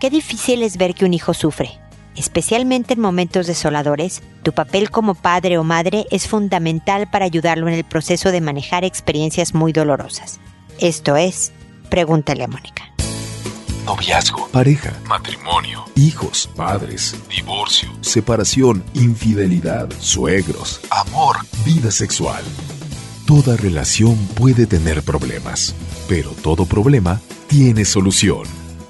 Qué difícil es ver que un hijo sufre. Especialmente en momentos desoladores, tu papel como padre o madre es fundamental para ayudarlo en el proceso de manejar experiencias muy dolorosas. Esto es, pregúntale a Mónica. Noviazgo, pareja, matrimonio, hijos, padres, divorcio, separación, infidelidad, suegros, amor, vida sexual. Toda relación puede tener problemas, pero todo problema tiene solución.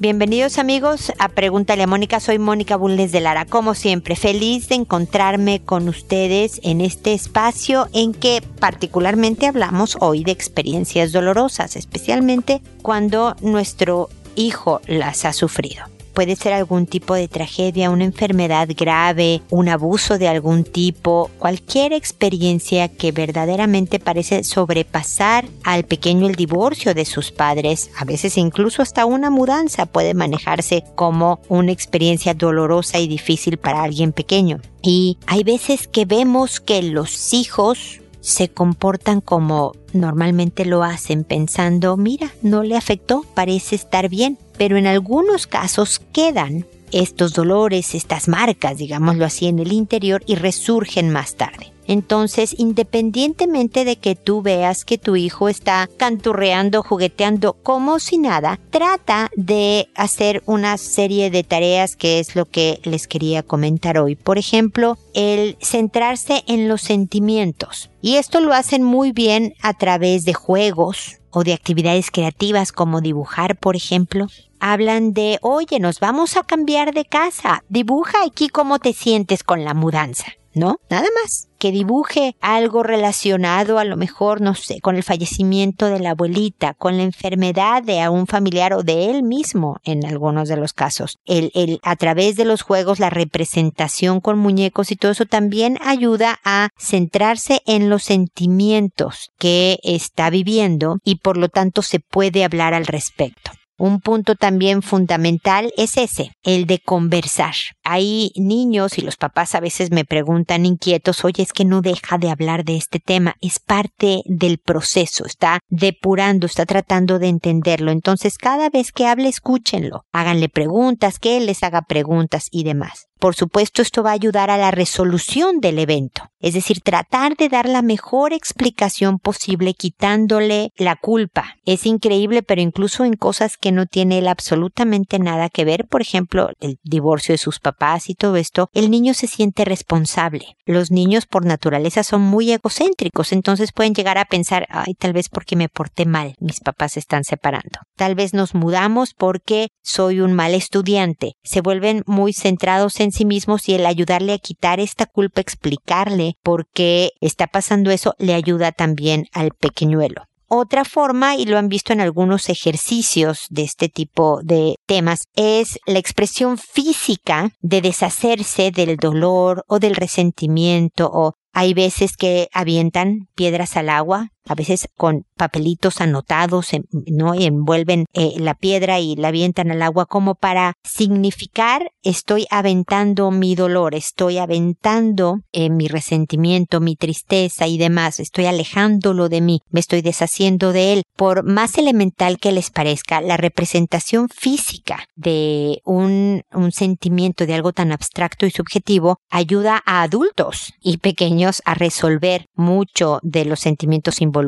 Bienvenidos amigos a Pregúntale a Mónica, soy Mónica Bulnes de Lara, como siempre, feliz de encontrarme con ustedes en este espacio en que particularmente hablamos hoy de experiencias dolorosas, especialmente cuando nuestro hijo las ha sufrido puede ser algún tipo de tragedia, una enfermedad grave, un abuso de algún tipo, cualquier experiencia que verdaderamente parece sobrepasar al pequeño el divorcio de sus padres, a veces incluso hasta una mudanza puede manejarse como una experiencia dolorosa y difícil para alguien pequeño. Y hay veces que vemos que los hijos se comportan como normalmente lo hacen pensando, mira, no le afectó, parece estar bien pero en algunos casos quedan estos dolores, estas marcas, digámoslo así, en el interior y resurgen más tarde. Entonces, independientemente de que tú veas que tu hijo está canturreando, jugueteando como si nada, trata de hacer una serie de tareas que es lo que les quería comentar hoy. Por ejemplo, el centrarse en los sentimientos. Y esto lo hacen muy bien a través de juegos, o de actividades creativas como dibujar, por ejemplo, hablan de, oye, nos vamos a cambiar de casa, dibuja aquí cómo te sientes con la mudanza. ¿No? Nada más. Que dibuje algo relacionado a lo mejor, no sé, con el fallecimiento de la abuelita, con la enfermedad de un familiar o de él mismo en algunos de los casos. El, el, a través de los juegos, la representación con muñecos y todo eso también ayuda a centrarse en los sentimientos que está viviendo y por lo tanto se puede hablar al respecto. Un punto también fundamental es ese, el de conversar. Hay niños y los papás a veces me preguntan inquietos, oye, es que no deja de hablar de este tema, es parte del proceso, está depurando, está tratando de entenderlo. Entonces, cada vez que hable, escúchenlo, háganle preguntas, que él les haga preguntas y demás. Por supuesto, esto va a ayudar a la resolución del evento, es decir, tratar de dar la mejor explicación posible quitándole la culpa. Es increíble, pero incluso en cosas que no tiene él absolutamente nada que ver, por ejemplo, el divorcio de sus papás y todo esto, el niño se siente responsable. Los niños por naturaleza son muy egocéntricos, entonces pueden llegar a pensar, ay, tal vez porque me porté mal, mis papás se están separando. Tal vez nos mudamos porque soy un mal estudiante. Se vuelven muy centrados en sí mismos y el ayudarle a quitar esta culpa, explicarle por qué está pasando eso, le ayuda también al pequeñuelo. Otra forma, y lo han visto en algunos ejercicios de este tipo de temas, es la expresión física de deshacerse del dolor o del resentimiento o hay veces que avientan piedras al agua, a veces con papelitos anotados, ¿no? Y envuelven eh, la piedra y la avientan al agua como para significar estoy aventando mi dolor, estoy aventando eh, mi resentimiento, mi tristeza y demás, estoy alejándolo de mí, me estoy deshaciendo de él. Por más elemental que les parezca, la representación física de un, un sentimiento de algo tan abstracto y subjetivo ayuda a adultos y pequeños a resolver mucho de los sentimientos involucrados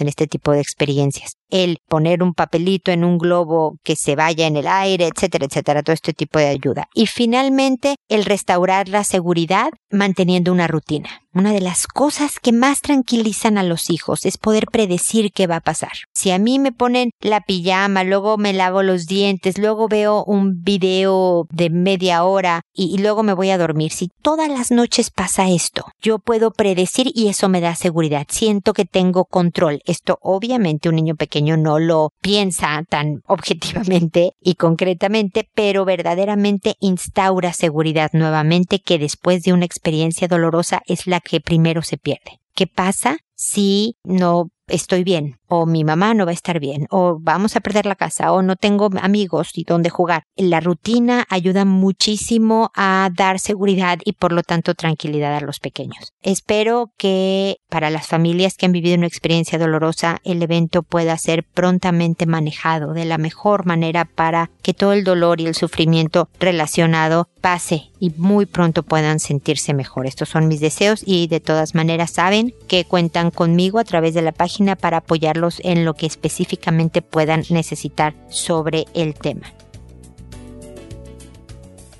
en este tipo de experiencias. El poner un papelito en un globo que se vaya en el aire, etcétera, etcétera, todo este tipo de ayuda. Y finalmente, el restaurar la seguridad manteniendo una rutina. Una de las cosas que más tranquilizan a los hijos es poder predecir qué va a pasar. Si a mí me ponen la pijama, luego me lavo los dientes, luego veo un video de media hora y, y luego me voy a dormir. Si todas las noches pasa esto, yo puedo predecir y eso me da seguridad. Siento que tengo control. Esto obviamente un niño pequeño no lo piensa tan objetivamente y concretamente, pero verdaderamente instaura seguridad nuevamente que después de una experiencia dolorosa es la que primero se pierde. ¿Qué pasa si no estoy bien, o mi mamá no va a estar bien, o vamos a perder la casa, o no tengo amigos y dónde jugar. La rutina ayuda muchísimo a dar seguridad y por lo tanto tranquilidad a los pequeños. Espero que para las familias que han vivido una experiencia dolorosa el evento pueda ser prontamente manejado de la mejor manera para que todo el dolor y el sufrimiento relacionado pase y muy pronto puedan sentirse mejor. Estos son mis deseos y de todas maneras saben que cuentan conmigo a través de la página para apoyarlos en lo que específicamente puedan necesitar sobre el tema.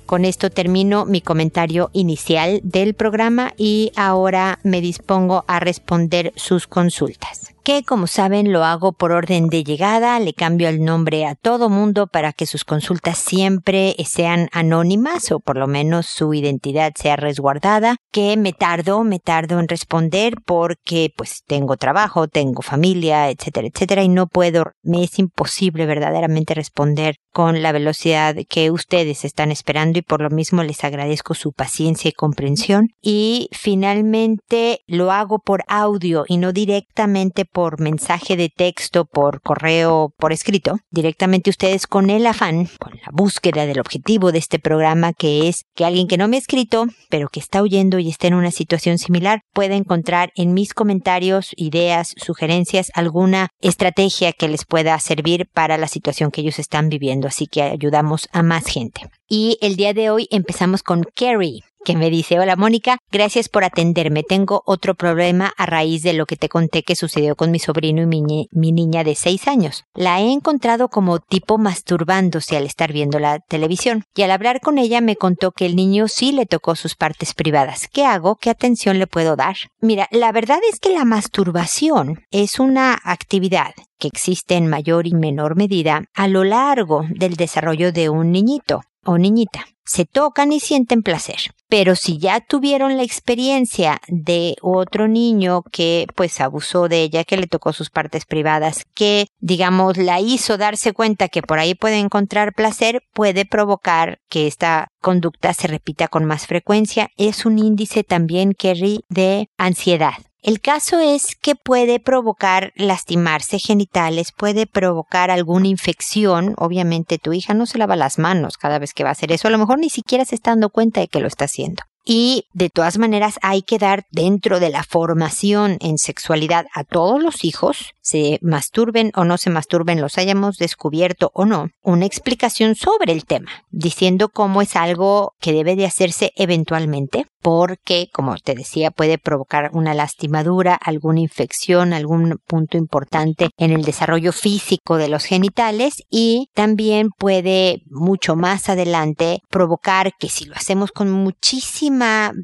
Con esto termino mi comentario inicial del programa y ahora me dispongo a responder sus consultas que como saben lo hago por orden de llegada, le cambio el nombre a todo mundo para que sus consultas siempre sean anónimas o por lo menos su identidad sea resguardada, que me tardo, me tardo en responder porque pues tengo trabajo, tengo familia, etcétera, etcétera y no puedo, me es imposible verdaderamente responder con la velocidad que ustedes están esperando y por lo mismo les agradezco su paciencia y comprensión. Y finalmente lo hago por audio y no directamente por mensaje de texto, por correo, por escrito, directamente ustedes con el afán, con la búsqueda del objetivo de este programa, que es que alguien que no me ha escrito, pero que está oyendo y está en una situación similar, pueda encontrar en mis comentarios, ideas, sugerencias, alguna estrategia que les pueda servir para la situación que ellos están viviendo. Así que ayudamos a más gente. Y el día de hoy empezamos con Carrie que me dice, hola Mónica, gracias por atenderme. Tengo otro problema a raíz de lo que te conté que sucedió con mi sobrino y mi, niña de seis años. La he encontrado como tipo masturbándose al estar viendo la televisión y al hablar con ella me contó que el niño sí le tocó sus partes privadas. ¿Qué hago? ¿Qué atención le puedo dar? Mira, la verdad es que la masturbación es una actividad que existe en mayor y menor medida a lo largo del desarrollo de un niñito o niñita se tocan y sienten placer. Pero si ya tuvieron la experiencia de otro niño que pues abusó de ella, que le tocó sus partes privadas, que digamos la hizo darse cuenta que por ahí puede encontrar placer, puede provocar que esta conducta se repita con más frecuencia. Es un índice también, Kerry, de ansiedad. El caso es que puede provocar lastimarse genitales, puede provocar alguna infección. Obviamente tu hija no se lava las manos cada vez que va a hacer eso. A lo mejor ni siquiera se está dando cuenta de que lo está haciendo. Y de todas maneras hay que dar dentro de la formación en sexualidad a todos los hijos, se masturben o no se masturben, los hayamos descubierto o no, una explicación sobre el tema, diciendo cómo es algo que debe de hacerse eventualmente, porque, como te decía, puede provocar una lastimadura, alguna infección, algún punto importante en el desarrollo físico de los genitales y también puede mucho más adelante provocar que si lo hacemos con muchísima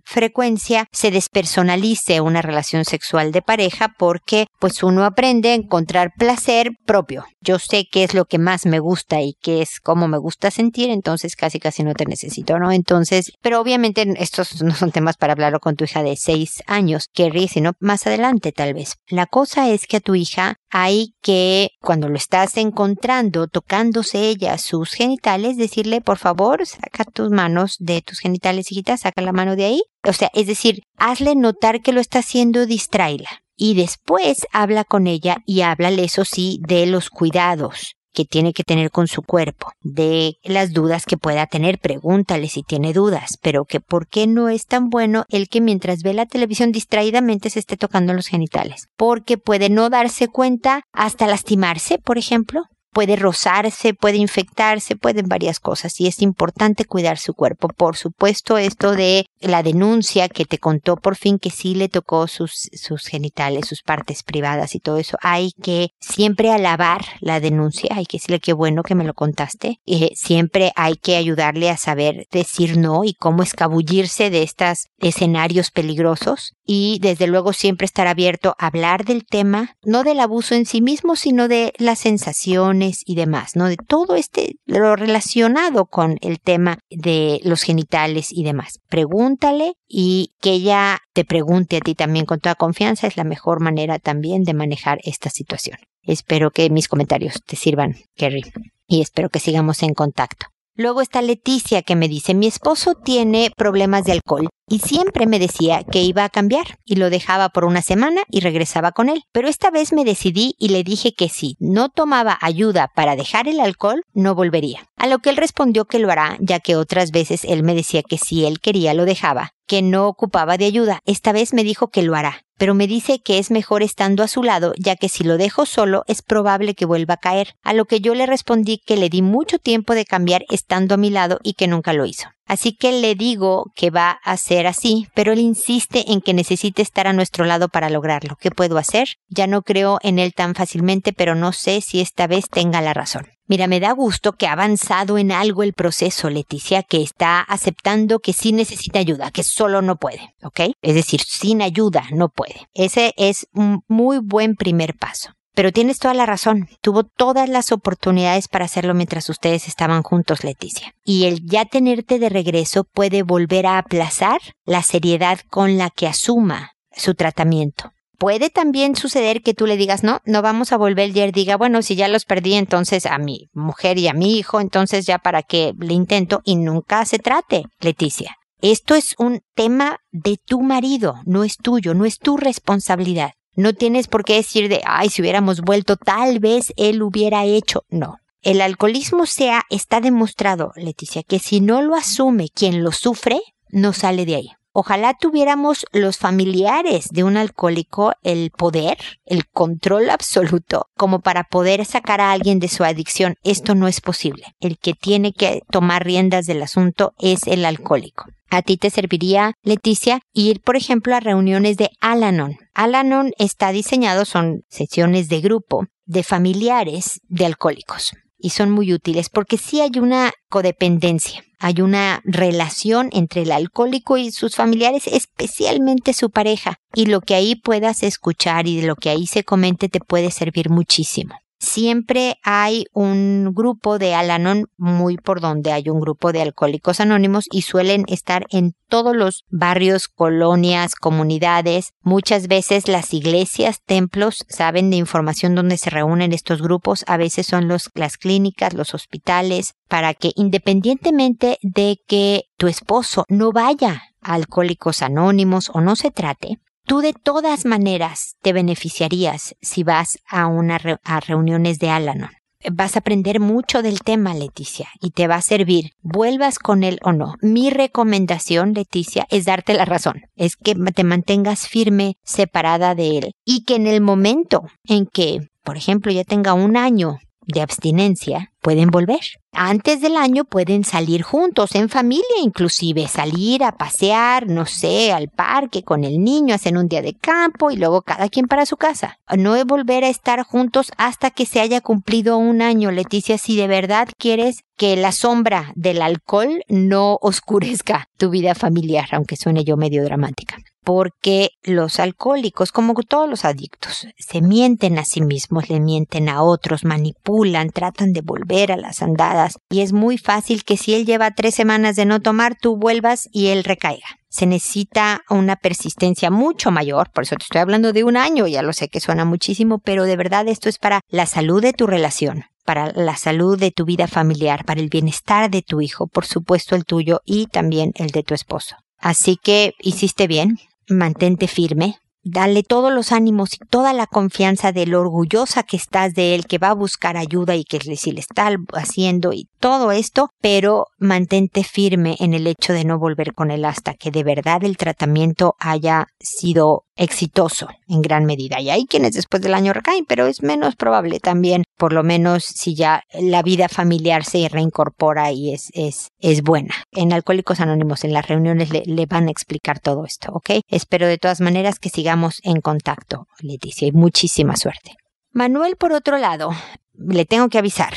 frecuencia se despersonalice una relación sexual de pareja porque pues uno aprende a encontrar placer propio. Yo sé qué es lo que más me gusta y qué es cómo me gusta sentir, entonces casi casi no te necesito, ¿no? Entonces, pero obviamente estos no son temas para hablarlo con tu hija de seis años, Kerry, sino más adelante tal vez. La cosa es que a tu hija hay que, cuando lo estás encontrando, tocándose ella sus genitales, decirle, por favor, saca tus manos de tus genitales, hijita, saca la mano de ahí. O sea, es decir, hazle notar que lo está haciendo, distráela. Y después habla con ella y háblale, eso sí, de los cuidados que tiene que tener con su cuerpo, de las dudas que pueda tener, pregúntale si tiene dudas, pero que por qué no es tan bueno el que mientras ve la televisión distraídamente se esté tocando los genitales, porque puede no darse cuenta hasta lastimarse, por ejemplo, puede rozarse, puede infectarse, pueden varias cosas y es importante cuidar su cuerpo. Por supuesto, esto de la denuncia que te contó por fin que sí le tocó sus, sus genitales, sus partes privadas y todo eso, hay que siempre alabar la denuncia, hay que decirle qué bueno que me lo contaste, y siempre hay que ayudarle a saber decir no y cómo escabullirse de estos escenarios peligrosos y desde luego siempre estar abierto a hablar del tema, no del abuso en sí mismo, sino de las sensaciones y demás, ¿no? De todo este, lo relacionado con el tema de los genitales y demás. Pregúntale y que ella te pregunte a ti también con toda confianza es la mejor manera también de manejar esta situación. Espero que mis comentarios te sirvan, Kerry, y espero que sigamos en contacto. Luego está Leticia que me dice, mi esposo tiene problemas de alcohol y siempre me decía que iba a cambiar y lo dejaba por una semana y regresaba con él. Pero esta vez me decidí y le dije que si no tomaba ayuda para dejar el alcohol, no volvería. A lo que él respondió que lo hará, ya que otras veces él me decía que si él quería lo dejaba, que no ocupaba de ayuda. Esta vez me dijo que lo hará, pero me dice que es mejor estando a su lado, ya que si lo dejo solo es probable que vuelva a caer, a lo que yo le respondí que le di mucho tiempo de cambiar estando a mi lado y que nunca lo hizo. Así que le digo que va a ser así, pero él insiste en que necesite estar a nuestro lado para lograrlo. ¿Qué puedo hacer? Ya no creo en él tan fácilmente, pero no sé si esta vez tenga la razón. Mira, me da gusto que ha avanzado en algo el proceso, Leticia, que está aceptando que sí necesita ayuda, que solo no puede, ¿ok? Es decir, sin ayuda no puede. Ese es un muy buen primer paso. Pero tienes toda la razón. Tuvo todas las oportunidades para hacerlo mientras ustedes estaban juntos, Leticia. Y el ya tenerte de regreso puede volver a aplazar la seriedad con la que asuma su tratamiento. Puede también suceder que tú le digas, no, no vamos a volver y él diga, bueno, si ya los perdí entonces a mi mujer y a mi hijo, entonces ya para qué le intento y nunca se trate, Leticia. Esto es un tema de tu marido, no es tuyo, no es tu responsabilidad. No tienes por qué decir de, ay, si hubiéramos vuelto, tal vez él hubiera hecho. No. El alcoholismo sea, está demostrado, Leticia, que si no lo asume quien lo sufre, no sale de ahí. Ojalá tuviéramos los familiares de un alcohólico el poder, el control absoluto, como para poder sacar a alguien de su adicción. Esto no es posible. El que tiene que tomar riendas del asunto es el alcohólico. A ti te serviría, Leticia, ir, por ejemplo, a reuniones de Alanon. Alanon está diseñado, son sesiones de grupo de familiares de alcohólicos y son muy útiles porque sí hay una codependencia, hay una relación entre el alcohólico y sus familiares, especialmente su pareja, y lo que ahí puedas escuchar y de lo que ahí se comente te puede servir muchísimo siempre hay un grupo de Alanon muy por donde hay un grupo de alcohólicos anónimos y suelen estar en todos los barrios, colonias, comunidades. Muchas veces las iglesias, templos saben de información donde se reúnen estos grupos. A veces son los, las clínicas, los hospitales, para que independientemente de que tu esposo no vaya a alcohólicos anónimos o no se trate, Tú de todas maneras te beneficiarías si vas a una a reuniones de Alanon. Vas a aprender mucho del tema, Leticia, y te va a servir, vuelvas con él o no. Mi recomendación, Leticia, es darte la razón. Es que te mantengas firme, separada de él, y que en el momento en que, por ejemplo, ya tenga un año de abstinencia, pueden volver. Antes del año pueden salir juntos, en familia inclusive, salir a pasear, no sé, al parque con el niño, hacen un día de campo y luego cada quien para su casa. No volver a estar juntos hasta que se haya cumplido un año, Leticia, si de verdad quieres que la sombra del alcohol no oscurezca tu vida familiar, aunque suene yo medio dramática porque los alcohólicos, como todos los adictos, se mienten a sí mismos, le mienten a otros, manipulan, tratan de volver a las andadas y es muy fácil que si él lleva tres semanas de no tomar, tú vuelvas y él recaiga. Se necesita una persistencia mucho mayor, por eso te estoy hablando de un año, ya lo sé que suena muchísimo, pero de verdad esto es para la salud de tu relación, para la salud de tu vida familiar, para el bienestar de tu hijo, por supuesto el tuyo y también el de tu esposo. Así que hiciste bien, mantente firme, dale todos los ánimos y toda la confianza de lo orgullosa que estás de él, que va a buscar ayuda y que si le está haciendo y todo esto, pero mantente firme en el hecho de no volver con él hasta que de verdad el tratamiento haya sido exitoso en gran medida. Y hay quienes después del año recaen, pero es menos probable también, por lo menos si ya la vida familiar se reincorpora y es, es, es buena. En Alcohólicos Anónimos, en las reuniones le, le van a explicar todo esto, ¿ok? Espero de todas maneras que sigamos en contacto, Leticia, y muchísima suerte. Manuel, por otro lado, le tengo que avisar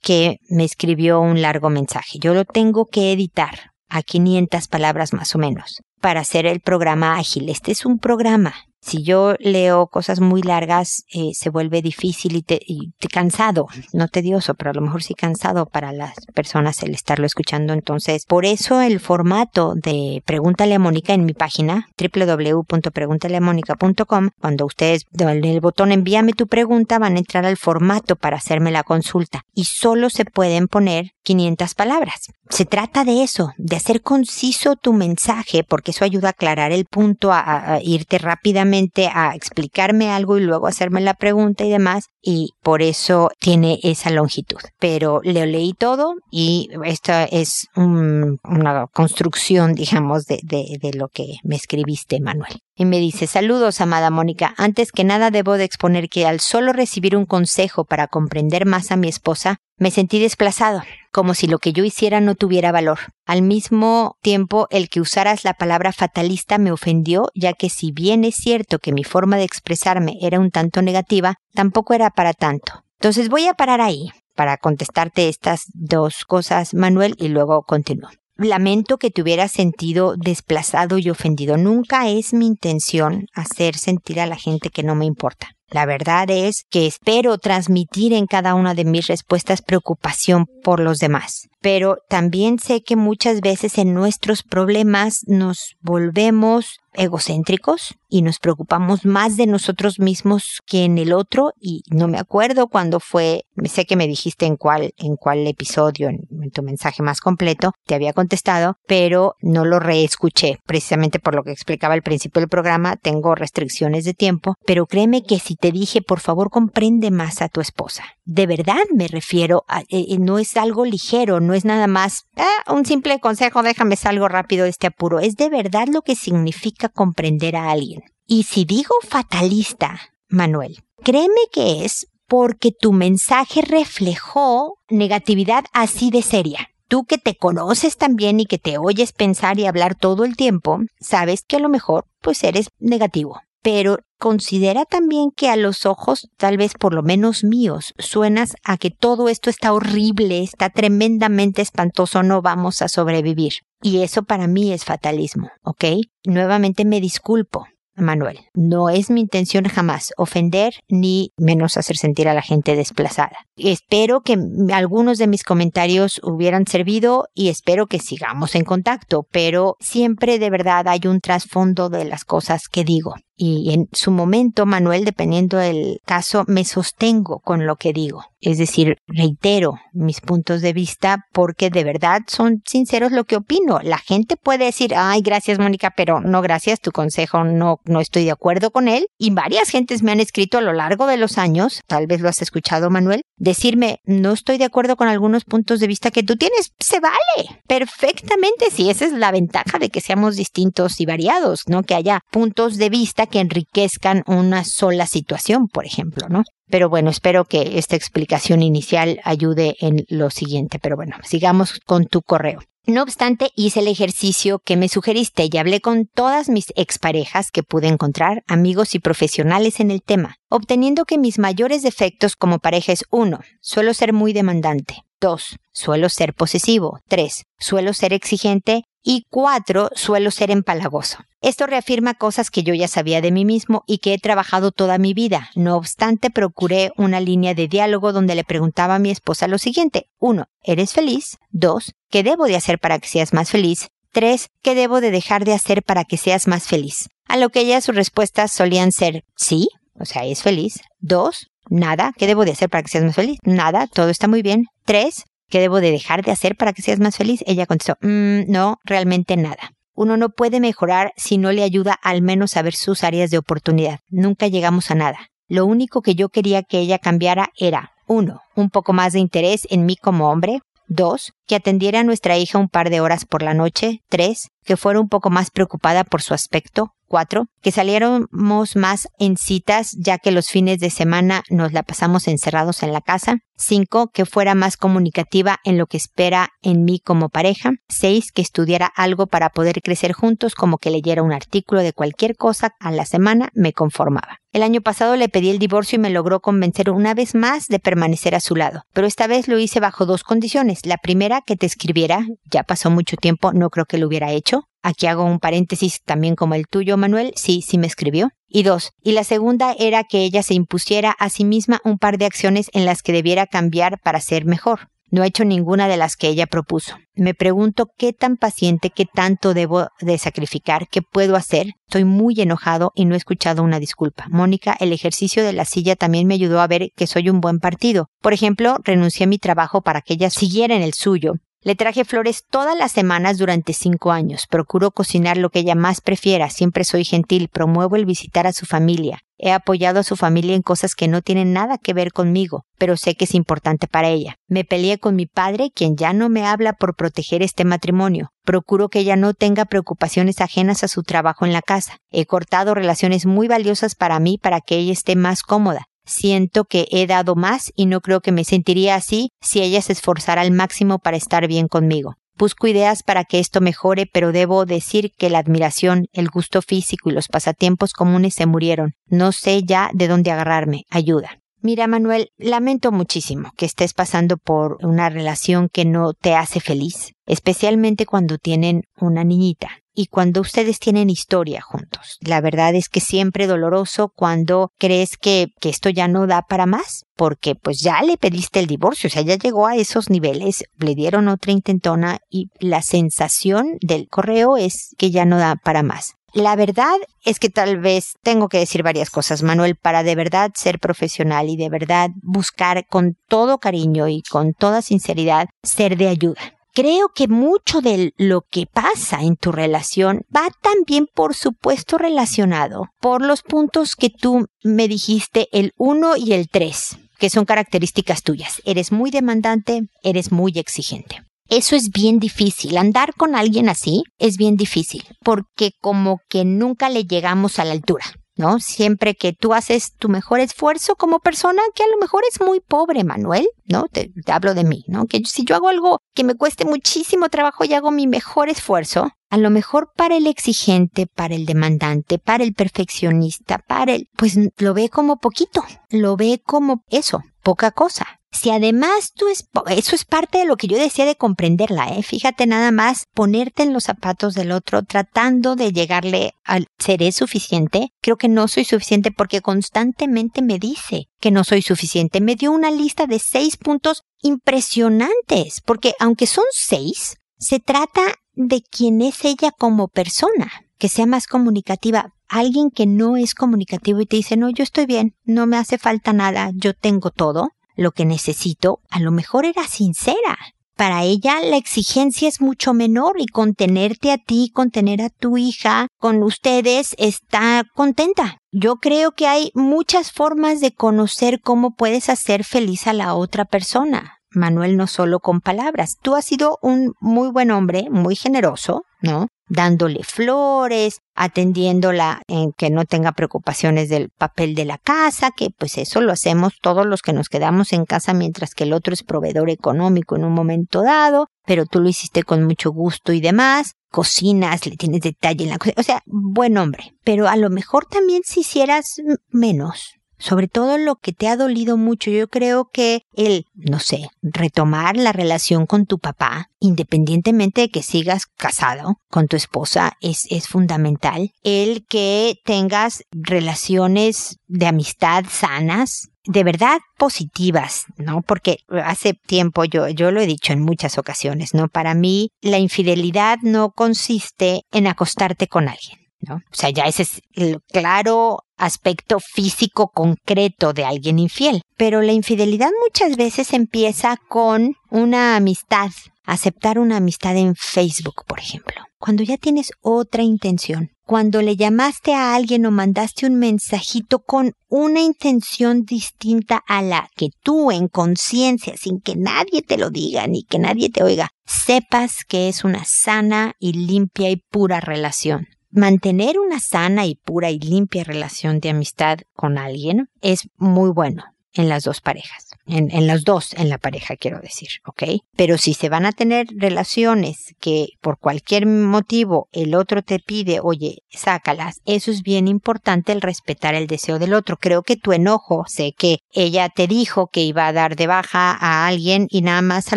que me escribió un largo mensaje. Yo lo tengo que editar a 500 palabras más o menos para hacer el programa ágil. Este es un programa Si yo leo cosas muy largas, eh, se vuelve difícil y, te, y te cansado, no tedioso, pero a lo mejor sí cansado para las personas el estarlo escuchando. Entonces, por eso el formato de Pregúntale a Mónica en mi página www.preguntaleamónica.com, cuando ustedes en el botón envíame tu pregunta van a entrar al formato para hacerme la consulta y solo se pueden poner 500 palabras. Se trata de eso, de hacer conciso tu mensaje, porque eso ayuda a aclarar el punto, a, irte rápidamente a explicarme algo y luego hacerme la pregunta y demás, y por eso tiene esa longitud. Pero le leí todo y esta es una construcción, digamos, de lo que me escribiste, Manuel. Y me dice, saludos, amada Mónica. Antes que nada debo de exponer que al solo recibir un consejo para comprender más a mi esposa, me sentí desplazado, como si lo que yo hiciera no tuviera valor. Al mismo tiempo, el que usaras la palabra fatalista me ofendió, ya que si bien es cierto que mi forma de expresarme era un tanto negativa, tampoco era para tanto. Entonces voy a parar ahí para contestarte estas dos cosas, Manuel, y luego continúo. Lamento que te hubieras sentido desplazado y ofendido. Nunca es mi intención hacer sentir a la gente que no me importa. La verdad es que espero transmitir en cada una de mis respuestas preocupación por los demás. Pero también sé que muchas veces en nuestros problemas nos volvemos egocéntricos y nos preocupamos más de nosotros mismos que en el otro y no me acuerdo cuándo fue, sé que me dijiste en cuál, en cuál episodio, en, tu mensaje más completo, te había contestado, pero no lo reescuché, precisamente por lo que explicaba al principio del programa, tengo restricciones de tiempo, pero créeme que si te dije, por favor, comprende más a tu esposa. De verdad me refiero a, eh, eh, no es algo ligero, no es nada más, ah, un simple consejo, déjame salgo rápido de este apuro, es de verdad lo que significa comprender a alguien. Y si digo fatalista, Manuel, créeme que es porque tu mensaje reflejó negatividad así de seria. Tú que te conoces también y que te oyes pensar y hablar todo el tiempo, sabes que a lo mejor pues eres negativo. Pero considera también que a los ojos, tal vez por lo menos míos, suenas a que todo esto está horrible, está tremendamente espantoso, no vamos a sobrevivir. Y eso para mí es fatalismo, ¿ok? Nuevamente me disculpo. Manuel, no es mi intención jamás ofender ni menos hacer sentir a la gente desplazada. Espero que algunos de mis comentarios hubieran servido y espero que sigamos en contacto, pero siempre de verdad hay un trasfondo de las cosas que digo y en su momento, Manuel, dependiendo del caso, me sostengo con lo que digo. Es decir, reitero mis puntos de vista porque de verdad son sinceros lo que opino. La gente puede decir, ay, gracias Mónica, pero no gracias, tu consejo no, no estoy de acuerdo con él. Y varias gentes me han escrito a lo largo de los años, tal vez lo has escuchado Manuel, decirme, no estoy de acuerdo con algunos puntos de vista que tú tienes. Se vale perfectamente si esa es la ventaja de que seamos distintos y variados, ¿no? Que haya puntos de vista que enriquezcan una sola situación, por ejemplo, ¿no? Pero bueno, espero que esta explicación inicial ayude en lo siguiente. Pero bueno, sigamos con tu correo. No obstante, hice el ejercicio que me sugeriste y hablé con todas mis exparejas que pude encontrar, amigos y profesionales en el tema, obteniendo que mis mayores defectos como pareja es 1. Suelo ser muy demandante. 2. Suelo ser posesivo. 3. Suelo ser exigente. Y 4. Suelo ser empalagoso. Esto reafirma cosas que yo ya sabía de mí mismo y que he trabajado toda mi vida. No obstante, procuré una línea de diálogo donde le preguntaba a mi esposa lo siguiente. 1. ¿Eres feliz? 2. ¿Qué debo de hacer para que seas más feliz? 3. ¿Qué debo de dejar de hacer para que seas más feliz? A lo que ella sus respuestas solían ser sí, o sea, es feliz. 2. Nada. ¿Qué debo de hacer para que seas más feliz? Nada. Todo está muy bien. 3. ¿Qué debo de dejar de hacer para que seas más feliz? Ella contestó, mm, no, realmente nada. Uno no puede mejorar si no le ayuda al menos a ver sus áreas de oportunidad. Nunca llegamos a nada. Lo único que yo quería que ella cambiara era, uno, un poco más de interés en mí como hombre, dos, que atendiera a nuestra hija un par de horas por la noche, tres, que fuera un poco más preocupada por su aspecto, 4, que saliéramos más en citas ya que los fines de semana nos la pasamos encerrados en la casa. 5. Que fuera más comunicativa en lo que espera en mí como pareja. 6. Que estudiara algo para poder crecer juntos como que leyera un artículo de cualquier cosa a la semana me conformaba. El año pasado le pedí el divorcio y me logró convencer una vez más de permanecer a su lado, pero esta vez lo hice bajo dos condiciones. La primera, que te escribiera, ya pasó mucho tiempo, no creo que lo hubiera hecho. Aquí hago un paréntesis también como el tuyo, Manuel. Sí, sí me escribió. Y dos, y la segunda era que ella se impusiera a sí misma un par de acciones en las que debiera cambiar para ser mejor. No ha hecho ninguna de las que ella propuso. Me pregunto qué tan paciente, qué tanto debo de sacrificar, qué puedo hacer. Estoy muy enojado y no he escuchado una disculpa. Mónica, el ejercicio de la silla también me ayudó a ver que soy un buen partido. Por ejemplo, renuncié a mi trabajo para que ella siguiera en el suyo le traje flores todas las semanas durante cinco años. Procuro cocinar lo que ella más prefiera. Siempre soy gentil. Promuevo el visitar a su familia. He apoyado a su familia en cosas que no tienen nada que ver conmigo, pero sé que es importante para ella. Me peleé con mi padre, quien ya no me habla por proteger este matrimonio. Procuro que ella no tenga preocupaciones ajenas a su trabajo en la casa. He cortado relaciones muy valiosas para mí para que ella esté más cómoda. Siento que he dado más y no creo que me sentiría así si ella se esforzara al máximo para estar bien conmigo. Busco ideas para que esto mejore, pero debo decir que la admiración, el gusto físico y los pasatiempos comunes se murieron. No sé ya de dónde agarrarme. Ayuda. Mira, Manuel, lamento muchísimo que estés pasando por una relación que no te hace feliz, especialmente cuando tienen una niñita y cuando ustedes tienen historia juntos. La verdad es que siempre doloroso cuando crees que, que, esto ya no da para más, porque pues ya le pediste el divorcio, o sea, ya llegó a esos niveles, le dieron otra intentona y la sensación del correo es que ya no da para más. La verdad es que tal vez tengo que decir varias cosas, Manuel, para de verdad ser profesional y de verdad buscar con todo cariño y con toda sinceridad ser de ayuda creo que mucho de lo que pasa en tu relación va también, por supuesto, relacionado por los puntos que tú me dijiste, el 1 y el 3, que son características tuyas. Eres muy demandante, eres muy exigente. Eso es bien difícil. Andar con alguien así es bien difícil, porque como que nunca le llegamos a la altura. ¿No? Siempre que tú haces tu mejor esfuerzo como persona, que a lo mejor es muy pobre, Manuel, ¿no? Te, hablo de mí, ¿no? Que si yo hago algo que me cueste muchísimo trabajo y hago mi mejor esfuerzo, a lo mejor para el exigente, para el demandante, para el perfeccionista, para el, pues lo ve como poquito, lo ve como eso, poca cosa. Si además tú es, eso es parte de lo que yo decía de comprenderla, ¿eh? Fíjate nada más ponerte en los zapatos del otro tratando de llegarle al seré suficiente. Creo que no soy suficiente porque constantemente me dice que no soy suficiente. Me dio una lista de seis puntos impresionantes porque aunque son seis, se trata de quién es ella como persona, que sea más comunicativa. Alguien que no es comunicativo y te dice, no, yo estoy bien, no me hace falta nada, yo tengo todo lo que necesito, a lo mejor era sincera. Para ella la exigencia es mucho menor y contenerte a ti, contener a tu hija, con ustedes, está contenta. Yo creo que hay muchas formas de conocer cómo puedes hacer feliz a la otra persona. Manuel, no solo con palabras. Tú has sido un muy buen hombre, muy generoso, ¿no? dándole flores, atendiéndola en que no tenga preocupaciones del papel de la casa, que pues eso lo hacemos todos los que nos quedamos en casa mientras que el otro es proveedor económico en un momento dado, pero tú lo hiciste con mucho gusto y demás, cocinas, le tienes detalle en la cocina, o sea, buen hombre, pero a lo mejor también si hicieras menos, sobre todo lo que te ha dolido mucho. Yo creo que el, no sé, retomar la relación con tu papá, independientemente de que sigas casado con tu esposa, es, es fundamental. El que tengas relaciones de amistad sanas, de verdad positivas, ¿no? Porque hace tiempo yo, yo lo he dicho en muchas ocasiones, ¿no? Para mí la infidelidad no consiste en acostarte con alguien. ¿no? O sea, ya ese es el claro aspecto físico concreto de alguien infiel. Pero la infidelidad muchas veces empieza con una amistad, aceptar una amistad en Facebook, por ejemplo. Cuando ya tienes otra intención, cuando le llamaste a alguien o mandaste un mensajito con una intención distinta a la que tú en conciencia, sin que nadie te lo diga ni que nadie te oiga, sepas que es una sana y limpia y pura relación mantener una sana y pura y limpia relación de amistad con alguien es muy bueno en las dos parejas, en, en los dos en la pareja quiero decir, ¿ok? Pero si se van a tener relaciones que por cualquier motivo el otro te pide, oye, sácalas, eso es bien importante el respetar el deseo del otro. Creo que tu enojo, sé que ella te dijo que iba a dar de baja a alguien y nada más a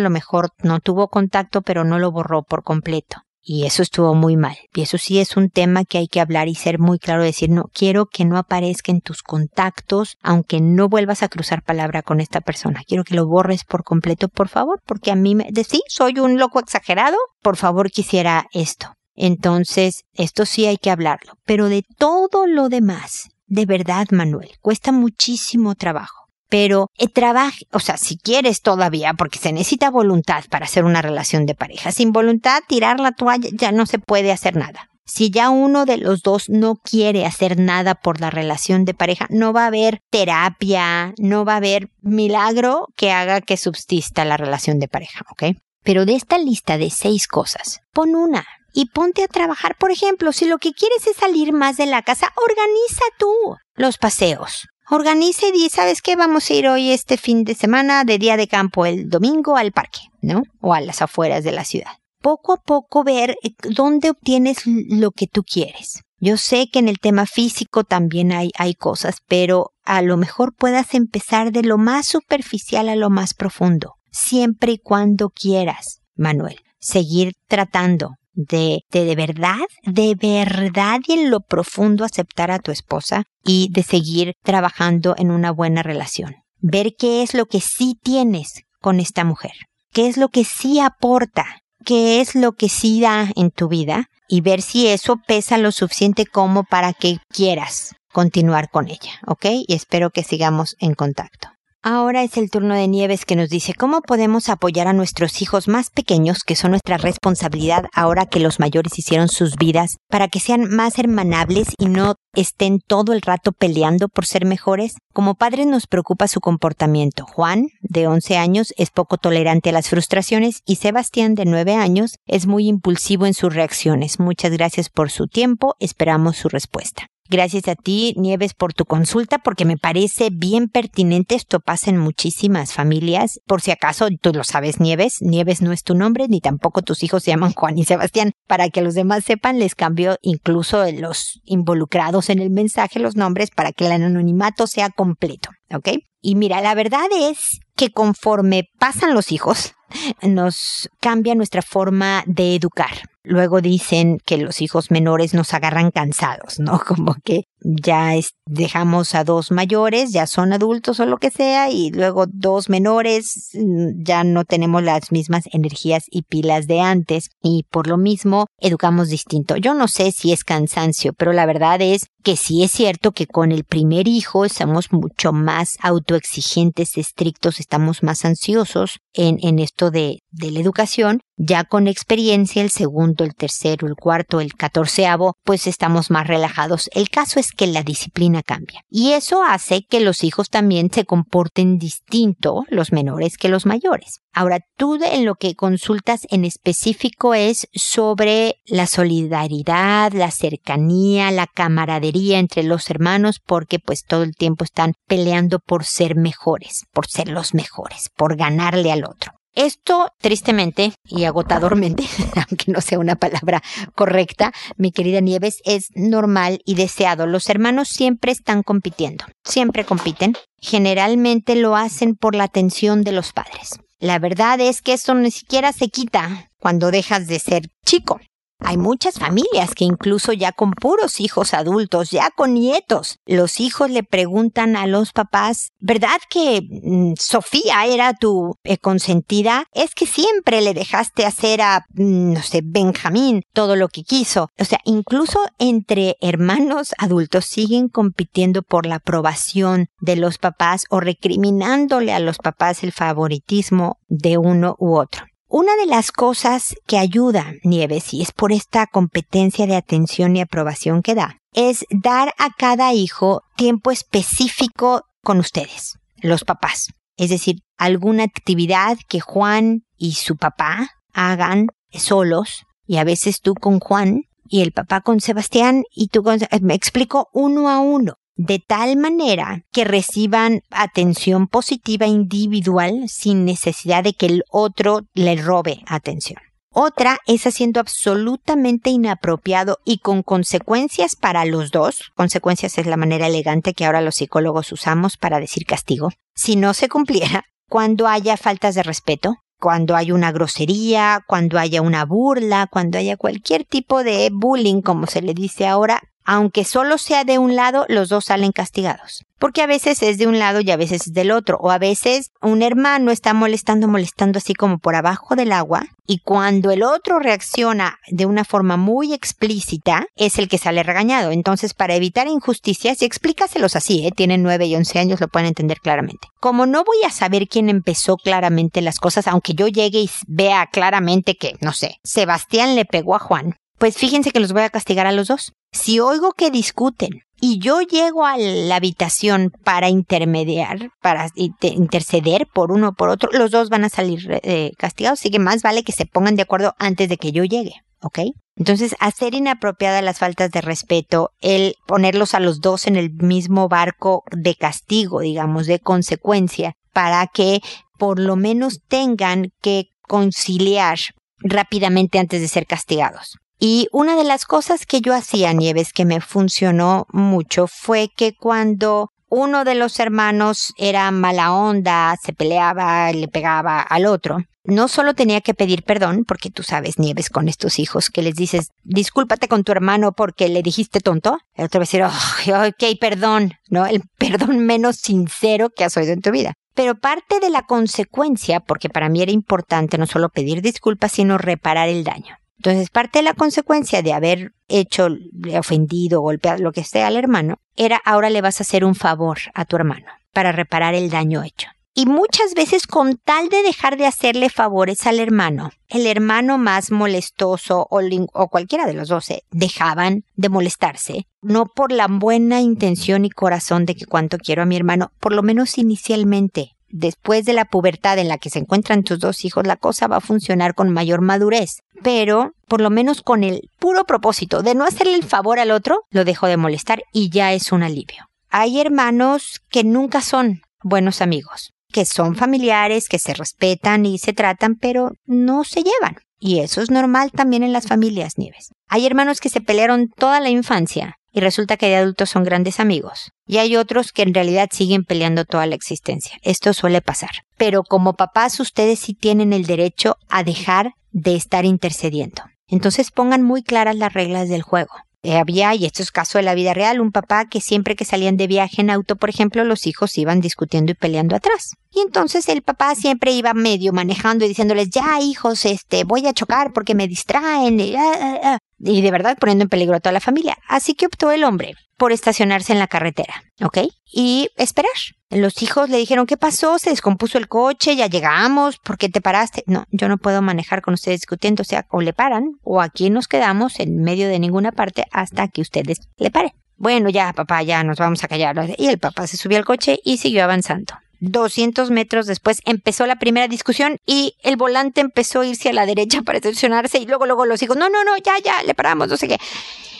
lo mejor no tuvo contacto pero no lo borró por completo Y eso estuvo muy mal. Y eso sí es un tema que hay que hablar y ser muy claro, decir, no, quiero que no aparezca en tus contactos, aunque no vuelvas a cruzar palabra con esta persona. Quiero que lo borres por completo, por favor, porque a mí me, de sí, soy un loco exagerado, por favor quisiera esto. Entonces, esto sí hay que hablarlo. Pero de todo lo demás, de verdad, Manuel, cuesta muchísimo trabajo pero el trabajo, o sea, si quieres todavía, porque se necesita voluntad para hacer una relación de pareja. Sin voluntad, tirar la toalla ya no se puede hacer nada. Si ya uno de los dos no quiere hacer nada por la relación de pareja, no va a haber terapia, no va a haber milagro que haga que subsista la relación de pareja, ¿ok? Pero de esta lista de seis cosas, pon una y ponte a trabajar. Por ejemplo, si lo que quieres es salir más de la casa, organiza tú los paseos, organice y ¿sabes qué? Vamos a ir hoy este fin de semana de día de campo el domingo al parque, ¿no? O a las afueras de la ciudad. Poco a poco ver eh, dónde obtienes lo que tú quieres. Yo sé que en el tema físico también hay, hay cosas, pero a lo mejor puedas empezar de lo más superficial a lo más profundo, siempre y cuando quieras, Manuel. Seguir tratando, de, de, de verdad, de verdad y en lo profundo aceptar a tu esposa y de seguir trabajando en una buena relación. Ver qué es lo que sí tienes con esta mujer, qué es lo que sí aporta, qué es lo que sí da en tu vida y ver si eso pesa lo suficiente como para que quieras continuar con ella, ¿ok? Y espero que sigamos en contacto. Ahora es el turno de Nieves que nos dice cómo podemos apoyar a nuestros hijos más pequeños, que son nuestra responsabilidad ahora que los mayores hicieron sus vidas, para que sean más hermanables y no estén todo el rato peleando por ser mejores. Como padres nos preocupa su comportamiento. Juan, de 11 años, es poco tolerante a las frustraciones y Sebastián, de 9 años, es muy impulsivo en sus reacciones. Muchas gracias por su tiempo. Esperamos su respuesta. Gracias a ti, Nieves, por tu consulta, porque me parece bien pertinente. Esto pasa en muchísimas familias. Por si acaso, tú lo sabes, Nieves. Nieves no es tu nombre, ni tampoco tus hijos se llaman Juan y Sebastián. Para que los demás sepan, les cambio incluso los involucrados en el mensaje los nombres para que el anonimato sea completo. ¿Ok? Y mira, la verdad es que conforme pasan los hijos, nos cambia nuestra forma de educar. Luego dicen que los hijos menores nos agarran cansados, ¿no? Como que ya dejamos a dos mayores, ya son adultos o lo que sea, y luego dos menores, mm, ya no tenemos las mismas energías y pilas de antes, y por lo mismo educamos distinto. Yo no sé si es cansancio, pero la verdad es que sí es cierto que con el primer hijo somos mucho más autoexigentes, estrictos, estamos más ansiosos en, en esto de, de la educación. Ya con experiencia, el segundo, el tercero, el cuarto, el catorceavo, pues estamos más relajados. El caso es que la disciplina cambia. Y eso hace que los hijos también se comporten distinto, los menores que los mayores. Ahora, tú en lo que consultas en específico es sobre la solidaridad, la cercanía, la camaradería entre los hermanos, porque pues todo el tiempo están peleando por ser mejores, por ser los mejores, por ganarle al otro. Esto, tristemente y agotadormente, aunque no sea una palabra correcta, mi querida Nieves, es normal y deseado. Los hermanos siempre están compitiendo, siempre compiten. Generalmente lo hacen por la atención de los padres. La verdad es que eso ni siquiera se quita cuando dejas de ser chico. Hay muchas familias que incluso ya con puros hijos adultos, ya con nietos, los hijos le preguntan a los papás, ¿verdad que mm, Sofía era tu eh, consentida? Es que siempre le dejaste hacer a, mm, no sé, Benjamín todo lo que quiso. O sea, incluso entre hermanos adultos siguen compitiendo por la aprobación de los papás o recriminándole a los papás el favoritismo de uno u otro. Una de las cosas que ayuda Nieves, y es por esta competencia de atención y aprobación que da, es dar a cada hijo tiempo específico con ustedes, los papás. Es decir, alguna actividad que Juan y su papá hagan solos, y a veces tú con Juan y el papá con Sebastián y tú con... Me explico uno a uno de tal manera que reciban atención positiva individual sin necesidad de que el otro le robe atención. Otra es haciendo absolutamente inapropiado y con consecuencias para los dos. Consecuencias es la manera elegante que ahora los psicólogos usamos para decir castigo. Si no se cumpliera, cuando haya faltas de respeto, cuando hay una grosería, cuando haya una burla, cuando haya cualquier tipo de bullying, como se le dice ahora, aunque solo sea de un lado, los dos salen castigados. Porque a veces es de un lado y a veces es del otro. O a veces un hermano está molestando, molestando así como por abajo del agua. Y cuando el otro reacciona de una forma muy explícita, es el que sale regañado. Entonces, para evitar injusticias, y explícaselos así, ¿eh? tienen 9 y 11 años, lo pueden entender claramente. Como no voy a saber quién empezó claramente las cosas, aunque yo llegue y vea claramente que, no sé, Sebastián le pegó a Juan, pues fíjense que los voy a castigar a los dos. Si oigo que discuten y yo llego a la habitación para intermediar, para interceder por uno o por otro, los dos van a salir eh, castigados, así que más vale que se pongan de acuerdo antes de que yo llegue, ¿ok? Entonces, hacer inapropiadas las faltas de respeto, el ponerlos a los dos en el mismo barco de castigo, digamos, de consecuencia, para que por lo menos tengan que conciliar rápidamente antes de ser castigados. Y una de las cosas que yo hacía, Nieves, que me funcionó mucho, fue que cuando uno de los hermanos era mala onda, se peleaba, le pegaba al otro, no solo tenía que pedir perdón, porque tú sabes, Nieves, con estos hijos, que les dices, discúlpate con tu hermano porque le dijiste tonto. El otro va a decir, oh, ok, perdón, ¿no? El perdón menos sincero que has oído en tu vida. Pero parte de la consecuencia, porque para mí era importante no solo pedir disculpas, sino reparar el daño. Entonces, parte de la consecuencia de haber hecho, ofendido, golpeado, lo que sea al hermano, era ahora le vas a hacer un favor a tu hermano para reparar el daño hecho. Y muchas veces con tal de dejar de hacerle favores al hermano, el hermano más molestoso o, o cualquiera de los doce dejaban de molestarse, no por la buena intención y corazón de que cuanto quiero a mi hermano, por lo menos inicialmente, después de la pubertad en la que se encuentran tus dos hijos, la cosa va a funcionar con mayor madurez. Pero, por lo menos con el puro propósito de no hacerle el favor al otro, lo dejo de molestar y ya es un alivio. Hay hermanos que nunca son buenos amigos, que son familiares, que se respetan y se tratan, pero no se llevan. Y eso es normal también en las familias, Nieves. Hay hermanos que se pelearon toda la infancia y resulta que de adultos son grandes amigos. Y hay otros que en realidad siguen peleando toda la existencia. Esto suele pasar. Pero como papás ustedes sí tienen el derecho a dejar de estar intercediendo. Entonces pongan muy claras las reglas del juego. Eh, había, y esto es caso de la vida real, un papá que siempre que salían de viaje en auto, por ejemplo, los hijos iban discutiendo y peleando atrás. Y entonces el papá siempre iba medio manejando y diciéndoles, ya hijos, este, voy a chocar porque me distraen. Ah, ah, ah" y de verdad poniendo en peligro a toda la familia. Así que optó el hombre por estacionarse en la carretera, ¿ok? Y esperar. Los hijos le dijeron, ¿qué pasó? Se descompuso el coche, ya llegamos, ¿por qué te paraste? No, yo no puedo manejar con ustedes discutiendo, o sea, o le paran, o aquí nos quedamos en medio de ninguna parte hasta que ustedes le paren. Bueno, ya, papá, ya nos vamos a callar. Y el papá se subió al coche y siguió avanzando. 200 metros después empezó la primera discusión y el volante empezó a irse a la derecha para estacionarse y luego, luego los hijos, no, no, no, ya, ya, le paramos, no sé qué.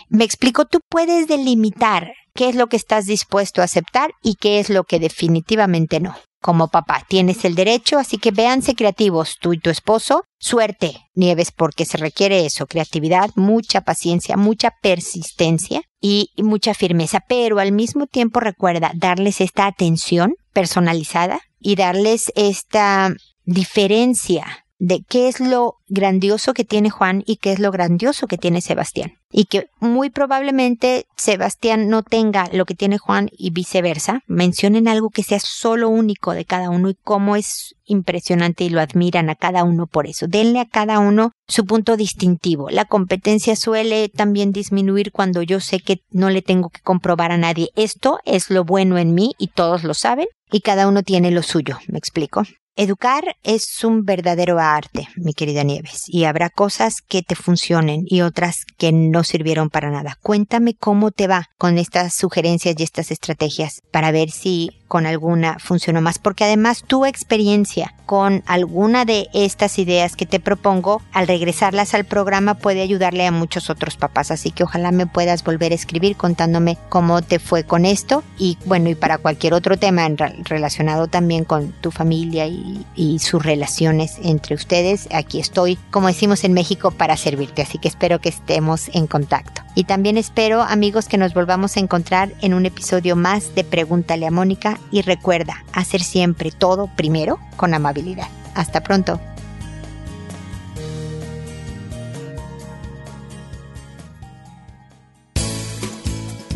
Me explico, tú puedes delimitar qué es lo que estás dispuesto a aceptar y qué es lo que definitivamente no. Como papá, tienes el derecho, así que véanse creativos tú y tu esposo. Suerte, Nieves, porque se requiere eso, creatividad, mucha paciencia, mucha persistencia y mucha firmeza, pero al mismo tiempo recuerda darles esta atención personalizada y darles esta diferencia de qué es lo grandioso que tiene Juan y qué es lo grandioso que tiene Sebastián. Y que muy probablemente Sebastián no tenga lo que tiene Juan y viceversa. Mencionen algo que sea solo único de cada uno y cómo es impresionante y lo admiran a cada uno por eso. Denle a cada uno su punto distintivo. La competencia suele también disminuir cuando yo sé que no le tengo que comprobar a nadie. Esto es lo bueno en mí y todos lo saben y cada uno tiene lo suyo. ¿Me explico? Educar es un verdadero arte, mi querida Nieves, y habrá cosas que te funcionen y otras que no sirvieron para nada. Cuéntame cómo te va con estas sugerencias y estas estrategias para ver si con alguna funcionó más, porque además tu experiencia con alguna de estas ideas que te propongo, al regresarlas al programa puede ayudarle a muchos otros papás, así que ojalá me puedas volver a escribir contándome cómo te fue con esto y bueno, y para cualquier otro tema relacionado también con tu familia y, sus relaciones entre ustedes. Aquí estoy, como decimos en México, para servirte, así que espero que estemos en contacto. Y también espero, amigos, que nos volvamos a encontrar en un episodio más de Pregúntale a Mónica y recuerda hacer siempre todo primero con amabilidad. Hasta pronto.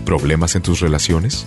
¿Problemas en tus relaciones?